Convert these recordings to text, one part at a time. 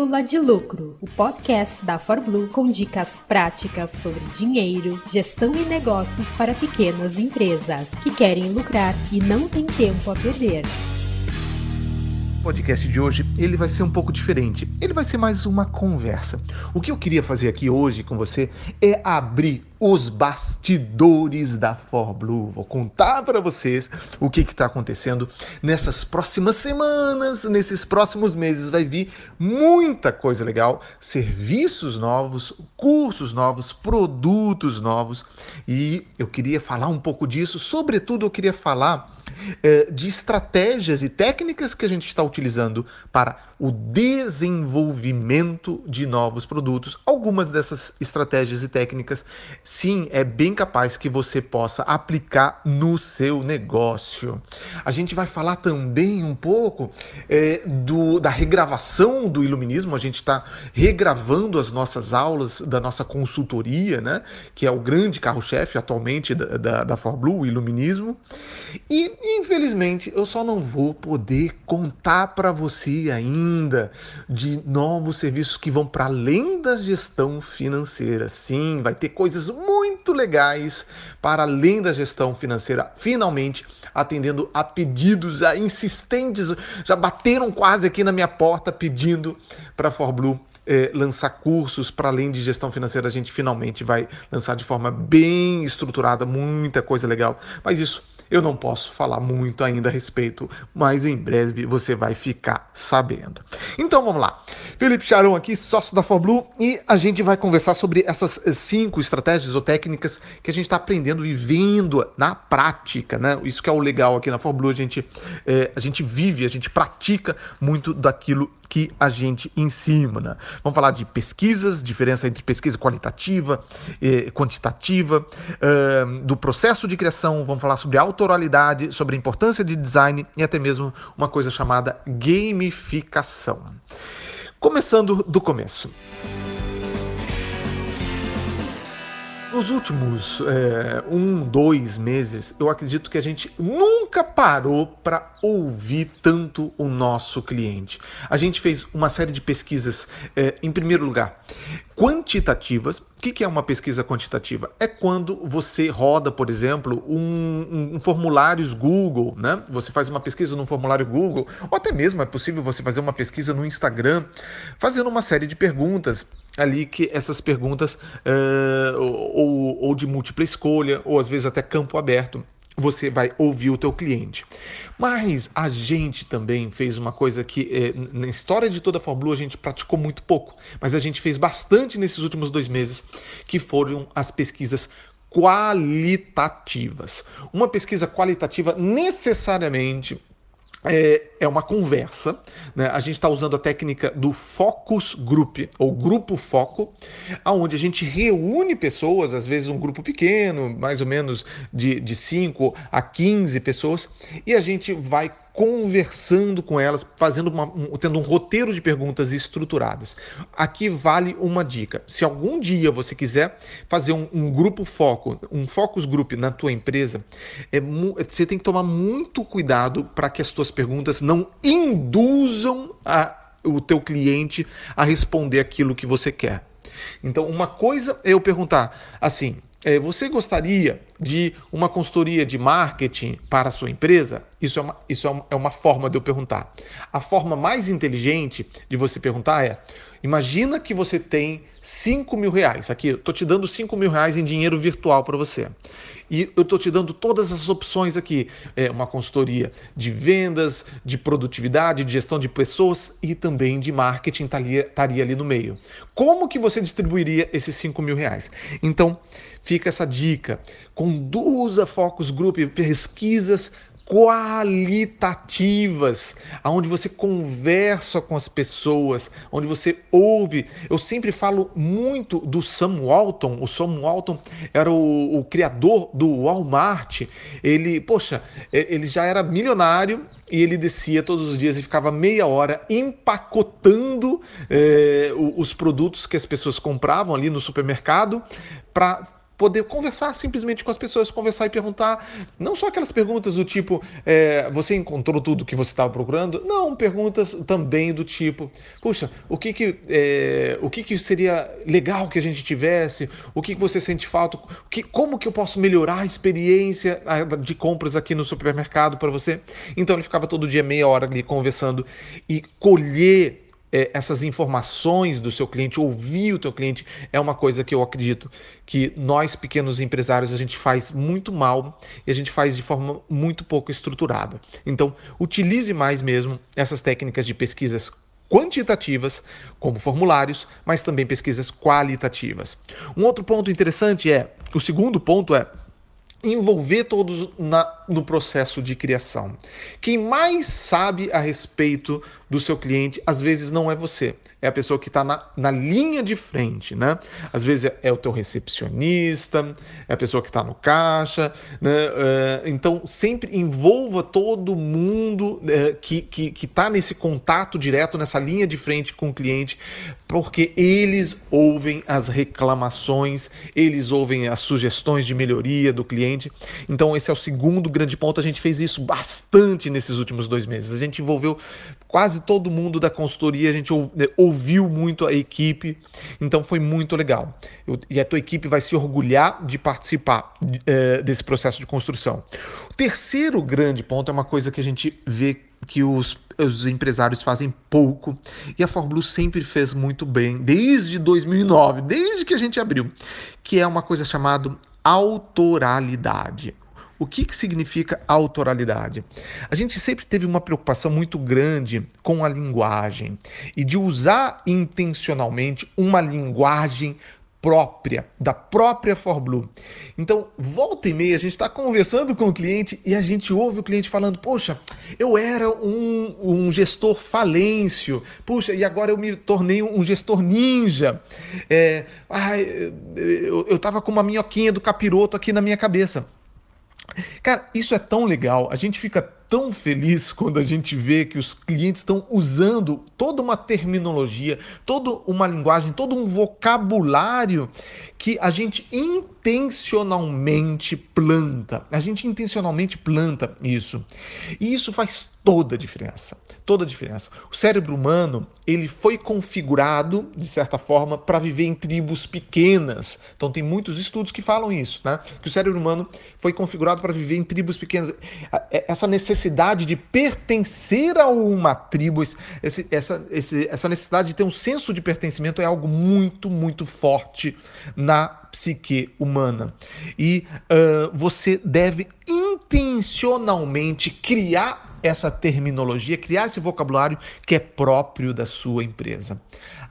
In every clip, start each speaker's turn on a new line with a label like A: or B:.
A: Pílula de Lucro, o podcast da ForBlue com dicas práticas sobre dinheiro, gestão e negócios para pequenas empresas que querem lucrar e não têm tempo a perder.
B: Podcast de hoje ele vai ser um pouco diferente. Ele vai ser mais uma conversa. O que eu queria fazer aqui hoje com você é abrir os bastidores da ForBlue. Vou contar para vocês o que está acontecendo nessas próximas semanas, nesses próximos meses. Vai vir muita coisa legal, serviços novos, cursos novos, produtos novos. E eu queria falar um pouco disso. Sobretudo, eu queria falar de estratégias e técnicas que a gente está utilizando para o desenvolvimento de novos produtos. Algumas dessas estratégias e técnicas, sim, é bem capaz que você possa aplicar no seu negócio. A gente vai falar também um pouco é, do, da regravação do iluminismo. A gente está regravando as nossas aulas da nossa consultoria, né? Que é o grande carro-chefe atualmente da, da, da ForBlue, o iluminismo. E, infelizmente, eu só não vou poder contar para você ainda de novos serviços que vão para além da gestão financeira. Sim, vai ter coisas muito legais para além da gestão financeira, finalmente atendendo a pedidos a insistentes, já bateram quase aqui na minha porta pedindo para ForBlue é, lançar cursos para além de gestão financeira, a gente finalmente vai lançar de forma bem estruturada, muita coisa legal. Mas isso eu não posso falar muito ainda a respeito, mas em breve você vai ficar sabendo. Então vamos lá. Felipe Charão aqui, sócio da ForBlue, e a gente vai conversar sobre essas cinco estratégias ou técnicas que a gente está aprendendo e vendo na prática, né? Isso que é o legal aqui na ForBlue, a gente, é, a gente vive, a gente pratica muito daquilo que a gente ensina. Vamos falar de pesquisas, diferença entre pesquisa qualitativa e quantitativa, uh, do processo de criação, vamos falar sobre autoralidade, sobre a importância de design e até mesmo uma coisa chamada gamificação. Começando do começo. Nos últimos é, um, dois meses, eu acredito que a gente nunca parou para ouvir tanto o nosso cliente. A gente fez uma série de pesquisas, é, em primeiro lugar, quantitativas. O que é uma pesquisa quantitativa? É quando você roda, por exemplo, um, um, formulários Google, né? Você faz uma pesquisa no formulário Google, ou até mesmo é possível você fazer uma pesquisa no Instagram, fazendo uma série de perguntas ali que essas perguntas uh, ou, ou de múltipla escolha, ou às vezes até campo aberto, você vai ouvir o teu cliente. Mas a gente também fez uma coisa que eh, na história de toda a Fórmula a gente praticou muito pouco, mas a gente fez bastante nesses últimos dois meses, que foram as pesquisas qualitativas. Uma pesquisa qualitativa necessariamente é, é uma conversa. Né? A gente está usando a técnica do focus group, ou grupo foco, aonde a gente reúne pessoas, às vezes um grupo pequeno, mais ou menos de, de 5 a 15 pessoas, e a gente vai conversando com elas, fazendo uma, um, tendo um roteiro de perguntas estruturadas. Aqui vale uma dica. Se algum dia você quiser fazer um, um grupo foco, um focus group na tua empresa, é, você tem que tomar muito cuidado para que as tuas perguntas não induzam a, o teu cliente a responder aquilo que você quer. Então, uma coisa é eu perguntar assim: você gostaria de uma consultoria de marketing para a sua empresa? Isso, é uma, isso é, é uma forma de eu perguntar. A forma mais inteligente de você perguntar é: imagina que você tem 5 mil reais. Aqui, eu estou te dando 5 mil reais em dinheiro virtual para você. E eu estou te dando todas essas opções aqui: é uma consultoria de vendas, de produtividade, de gestão de pessoas e também de marketing estaria, estaria ali no meio. Como que você distribuiria esses 5 mil reais? Então, fica essa dica: conduza focus group, pesquisas qualitativas, aonde você conversa com as pessoas, onde você ouve. Eu sempre falo muito do Sam Walton. O Sam Walton era o, o criador do Walmart. Ele, poxa, ele já era milionário e ele descia todos os dias e ficava meia hora empacotando eh, os produtos que as pessoas compravam ali no supermercado para poder conversar simplesmente com as pessoas, conversar e perguntar, não só aquelas perguntas do tipo, é, você encontrou tudo que você estava procurando? Não, perguntas também do tipo, puxa, o que que, é, o que que seria legal que a gente tivesse? O que que você sente falta? Que, como que eu posso melhorar a experiência de compras aqui no supermercado para você? Então ele ficava todo dia meia hora ali conversando e colher é, essas informações do seu cliente, ouvir o teu cliente, é uma coisa que eu acredito que nós, pequenos empresários, a gente faz muito mal e a gente faz de forma muito pouco estruturada. Então, utilize mais mesmo essas técnicas de pesquisas quantitativas, como formulários, mas também pesquisas qualitativas. Um outro ponto interessante é, o segundo ponto é envolver todos na, no processo de criação. Quem mais sabe a respeito do seu cliente, às vezes não é você, é a pessoa que está na, na linha de frente, né? Às vezes é, é o teu recepcionista, é a pessoa que está no caixa, né? Uh, então sempre envolva todo mundo uh, que que está nesse contato direto, nessa linha de frente com o cliente, porque eles ouvem as reclamações, eles ouvem as sugestões de melhoria do cliente. Então esse é o segundo grande ponto. A gente fez isso bastante nesses últimos dois meses. A gente envolveu quase todo mundo da consultoria, a gente né, ouviu muito a equipe, então foi muito legal. Eu, e a tua equipe vai se orgulhar de participar é, desse processo de construção. O terceiro grande ponto é uma coisa que a gente vê que os, os empresários fazem pouco e a Forblue sempre fez muito bem, desde 2009, desde que a gente abriu, que é uma coisa chamada autoralidade. O que, que significa autoralidade? A gente sempre teve uma preocupação muito grande com a linguagem e de usar intencionalmente uma linguagem própria, da própria ForBlue. Então, volta e meia, a gente está conversando com o cliente e a gente ouve o cliente falando: Poxa, eu era um, um gestor falêncio, puxa, e agora eu me tornei um gestor ninja. É, ai, eu estava com uma minhoquinha do capiroto aqui na minha cabeça. Cara, isso é tão legal. A gente fica tão feliz quando a gente vê que os clientes estão usando toda uma terminologia, toda uma linguagem, todo um vocabulário que a gente intencionalmente planta. A gente intencionalmente planta isso. E isso faz toda a diferença. Toda a diferença. O cérebro humano, ele foi configurado, de certa forma, para viver em tribos pequenas. Então tem muitos estudos que falam isso, né? Que o cérebro humano foi configurado para viver em tribos pequenas. É, essa necessidade de pertencer a uma tribo, esse, essa, esse, essa necessidade de ter um senso de pertencimento é algo muito, muito forte na psique humana. E uh, você deve intencionalmente criar essa terminologia, criar esse vocabulário que é próprio da sua empresa.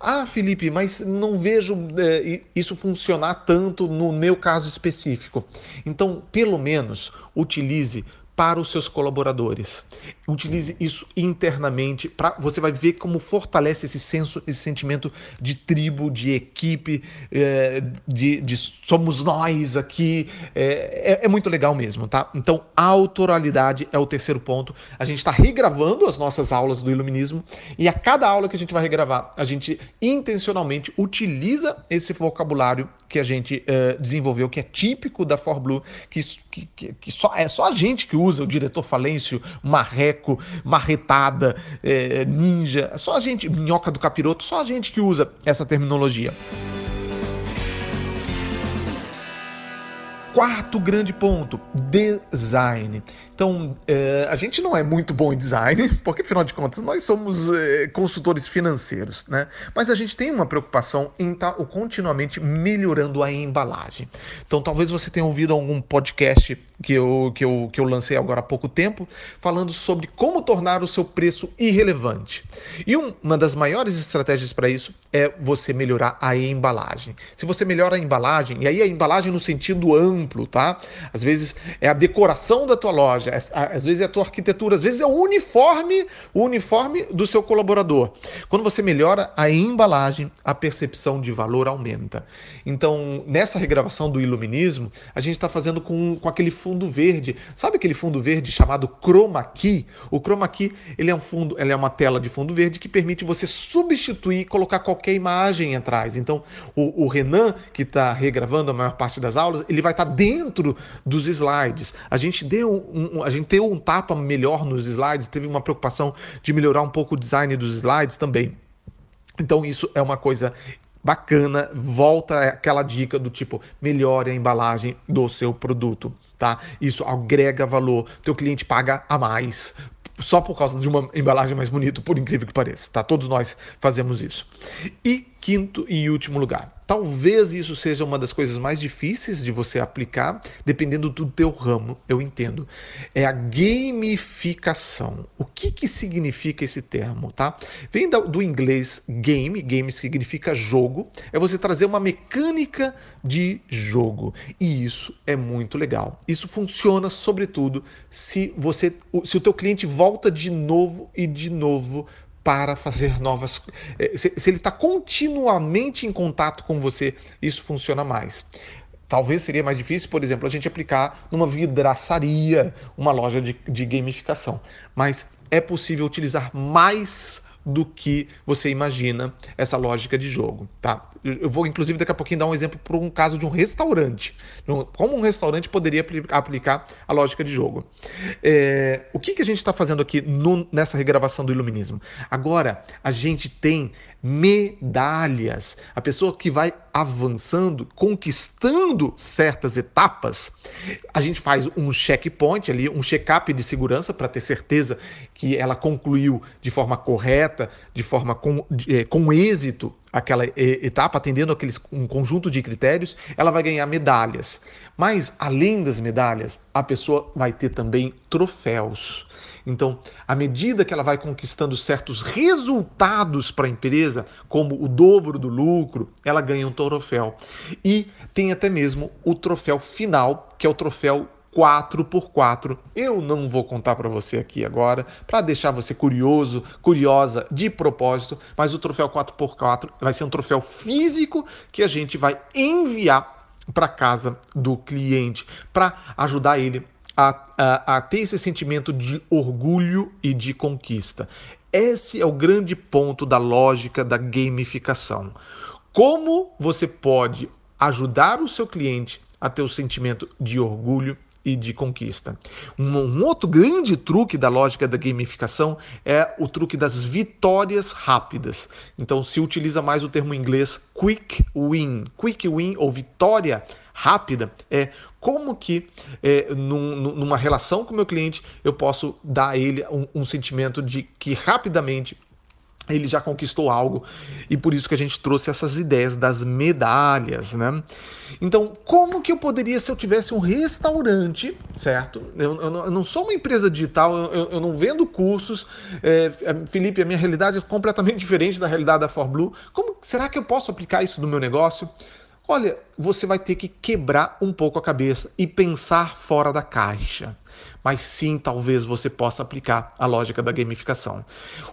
B: Ah, Felipe, mas não vejo é, isso funcionar tanto no meu caso específico. Então, pelo menos, utilize para os seus colaboradores. Utilize isso internamente para você vai ver como fortalece esse senso, esse sentimento de tribo, de equipe, é, de, de, somos nós aqui. É, é, é, muito legal mesmo, tá? Então, autoralidade é o terceiro ponto. A gente está regravando as nossas aulas do iluminismo e a cada aula que a gente vai regravar, a gente intencionalmente utiliza esse vocabulário que a gente é, desenvolveu, que é típico da ForBlue, que, que, que, só é só a gente que usa o diretor falêncio, marreco, marretada, é, ninja, só a gente, minhoca do capiroto, só a gente que usa essa terminologia. Quarto grande ponto: design. Então, é, a gente não é muito bom em design, porque afinal de contas nós somos é, consultores financeiros, né? Mas a gente tem uma preocupação em estar tá, continuamente melhorando a embalagem. Então, talvez você tenha ouvido algum podcast que eu, que, eu, que eu lancei agora há pouco tempo, falando sobre como tornar o seu preço irrelevante. E um, uma das maiores estratégias para isso é você melhorar a embalagem. Se você melhora a embalagem, e aí a embalagem no sentido amplo, tá? Às vezes é a decoração da tua loja loja, às vezes é a tua arquitetura, às vezes é o uniforme, o uniforme do seu colaborador. Quando você melhora a embalagem, a percepção de valor aumenta. Então, nessa regravação do iluminismo, a gente está fazendo com, com aquele fundo verde. Sabe aquele fundo verde chamado chroma key? O chroma key, ele é um fundo, ele é uma tela de fundo verde que permite você substituir, colocar qualquer imagem atrás. Então, o, o Renan, que está regravando a maior parte das aulas, ele vai estar tá dentro dos slides. A gente deu um, a gente deu um tapa melhor nos slides, teve uma preocupação de melhorar um pouco o design dos slides também. Então isso é uma coisa bacana, volta aquela dica do tipo melhore a embalagem do seu produto, tá? Isso agrega valor, teu cliente paga a mais só por causa de uma embalagem mais bonita, por incrível que pareça, tá? Todos nós fazemos isso. E quinto e último lugar, talvez isso seja uma das coisas mais difíceis de você aplicar, dependendo do teu ramo, eu entendo. É a gamificação. O que que significa esse termo, tá? Vem do inglês game, game significa jogo, é você trazer uma mecânica de jogo. E isso é muito legal. Isso funciona sobretudo se você se o teu cliente volta de novo e de novo para fazer novas. Eh, se, se ele está continuamente em contato com você, isso funciona mais. Talvez seria mais difícil, por exemplo, a gente aplicar numa vidraçaria, uma loja de, de gamificação. Mas é possível utilizar mais do que você imagina essa lógica de jogo, tá? Eu vou inclusive daqui a pouquinho dar um exemplo para um caso de um restaurante, como um restaurante poderia aplicar a lógica de jogo. É, o que, que a gente está fazendo aqui no, nessa regravação do iluminismo? Agora a gente tem medalhas. A pessoa que vai avançando, conquistando certas etapas, a gente faz um checkpoint ali, um check-up de segurança para ter certeza que ela concluiu de forma correta, de forma com, é, com êxito aquela etapa, atendendo aqueles, um conjunto de critérios, ela vai ganhar medalhas. Mas, além das medalhas, a pessoa vai ter também troféus. Então, à medida que ela vai conquistando certos resultados para a empresa, como o dobro do lucro, ela ganha um troféu. E tem até mesmo o troféu final, que é o troféu 4x4. Eu não vou contar para você aqui agora, para deixar você curioso, curiosa de propósito, mas o troféu 4x4 vai ser um troféu físico que a gente vai enviar para casa do cliente para ajudar ele a, a, a ter esse sentimento de orgulho e de conquista. Esse é o grande ponto da lógica da gamificação. Como você pode ajudar o seu cliente a ter o sentimento de orgulho e de conquista. Um, um, outro grande truque da lógica da gamificação é o truque das vitórias rápidas. Então se utiliza mais o termo em inglês quick win. Quick win ou vitória rápida é como que é, num, numa relação com o meu cliente eu posso dar a ele um, um sentimento de que rapidamente ele já conquistou algo e por isso que a gente trouxe essas ideias das medalhas, né? Então, como que eu poderia se eu tivesse um restaurante, certo? Eu, eu, não, eu não, sou uma empresa digital, eu, eu não vendo cursos. É, Felipe, a minha realidade é completamente diferente da realidade da ForBlue. Como será que eu posso aplicar isso no meu negócio? Olha, você vai ter que quebrar um pouco a cabeça e pensar fora da caixa. Mas sim, talvez você possa aplicar a lógica da gamificação.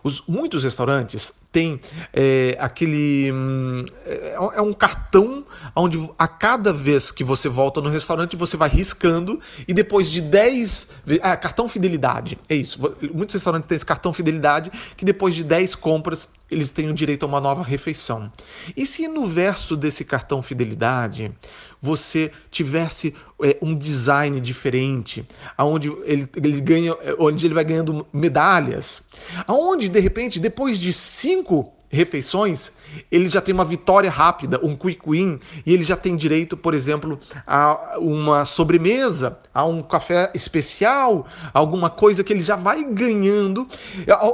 B: Os, muitos restaurantes têm é, aquele. Hum, é, é, um cartão onde a cada vez que você volta no restaurante você vai riscando e depois de 10. Ah, cartão fidelidade. É isso. Muitos restaurantes têm esse cartão fidelidade que depois de 10 compras eles o direito a uma nova refeição. E se no verso desse cartão fidelidade você tivesse é, um design diferente, aonde ele, ele ganha, onde ele vai ganhando medalhas, aonde de repente depois de cinco refeições ele já tem uma vitória rápida, um quick win, e ele já tem direito, por exemplo, a uma sobremesa, a um café especial, alguma coisa que ele já vai ganhando,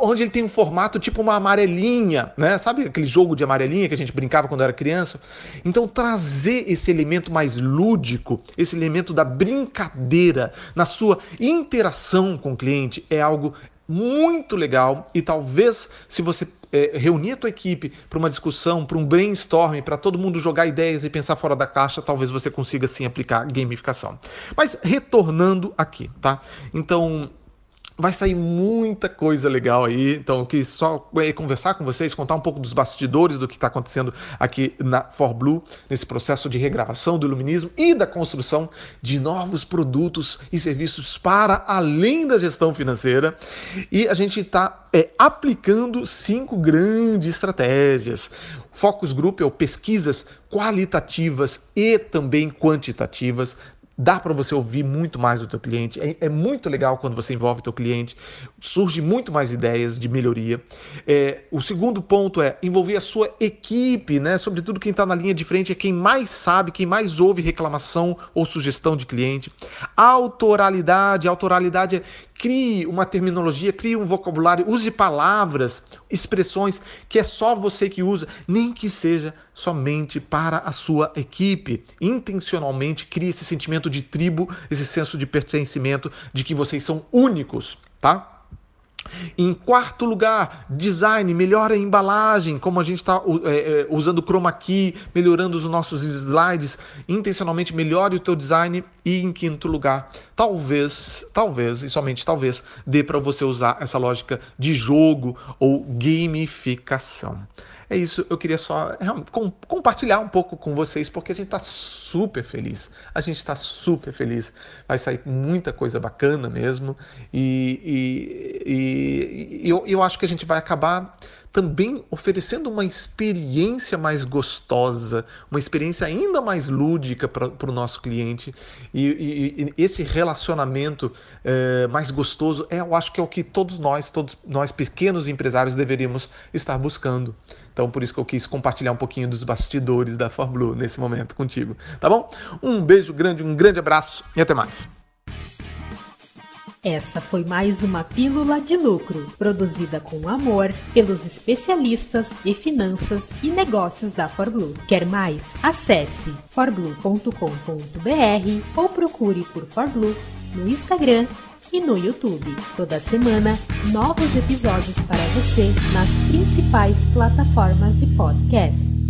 B: onde ele tem um formato tipo uma amarelinha, né? Sabe aquele jogo de amarelinha que a gente brincava quando era criança? Então trazer esse elemento mais lúdico, esse elemento da brincadeira na sua interação com o cliente é algo muito legal e talvez se você é, reunir a tua equipe para uma discussão, para um brainstorming, para todo mundo jogar ideias e pensar fora da caixa, talvez você consiga sim aplicar gamificação. Mas retornando aqui, tá? Então, vai sair muita coisa legal aí. Então, eu quis só é, conversar com vocês, contar um pouco dos bastidores do que está acontecendo aqui na ForBlue, nesse processo de regravação do iluminismo e da construção de novos produtos e serviços para além da gestão financeira. E a gente está é, aplicando cinco grandes estratégias. Focus Group é pesquisas qualitativas e também quantitativas dá para você ouvir muito mais do teu cliente. É, é, muito legal quando você envolve o teu cliente, surge muito mais ideias de melhoria. É, o segundo ponto é envolver a sua equipe, né? Sobretudo quem está na linha de frente é quem mais sabe, quem mais ouve reclamação ou sugestão de cliente. Autoralidade, autoralidade é crie uma terminologia, crie um vocabulário, use palavras, expressões que é só você que usa, nem que seja somente para a sua equipe. Intencionalmente crie esse sentimento de tribo, esse senso de pertencimento, de que vocês são únicos, tá? Em quarto lugar, design, melhora a embalagem, como a gente está é, é, usando chroma key, melhorando os nossos slides, intencionalmente melhore o teu design. E em quinto lugar, talvez, talvez, e somente talvez, dê para você usar essa lógica de jogo ou gamificação. É isso, eu queria só com, compartilhar um pouco com vocês, porque a gente está super feliz. A gente está super feliz. Vai sair muita coisa bacana mesmo. E, e, e, e eu, eu acho que a gente vai acabar também oferecendo uma experiência mais gostosa, uma experiência ainda mais lúdica para o nosso cliente. E, e, e esse relacionamento é, mais gostoso, é, eu acho que é o que todos nós, todos nós pequenos empresários deveríamos estar buscando. Então, por isso que eu quis compartilhar um pouquinho dos bastidores da Fórmula nesse momento contigo, tá bom? Um beijo grande, um grande abraço e até mais.
A: Essa foi mais uma Pílula de Lucro, produzida com amor pelos especialistas em finanças e negócios da ForBlue. Quer mais? Acesse forblue.com.br ou procure por ForBlue no Instagram e no YouTube. Toda semana, novos episódios para você nas principais plataformas de podcast.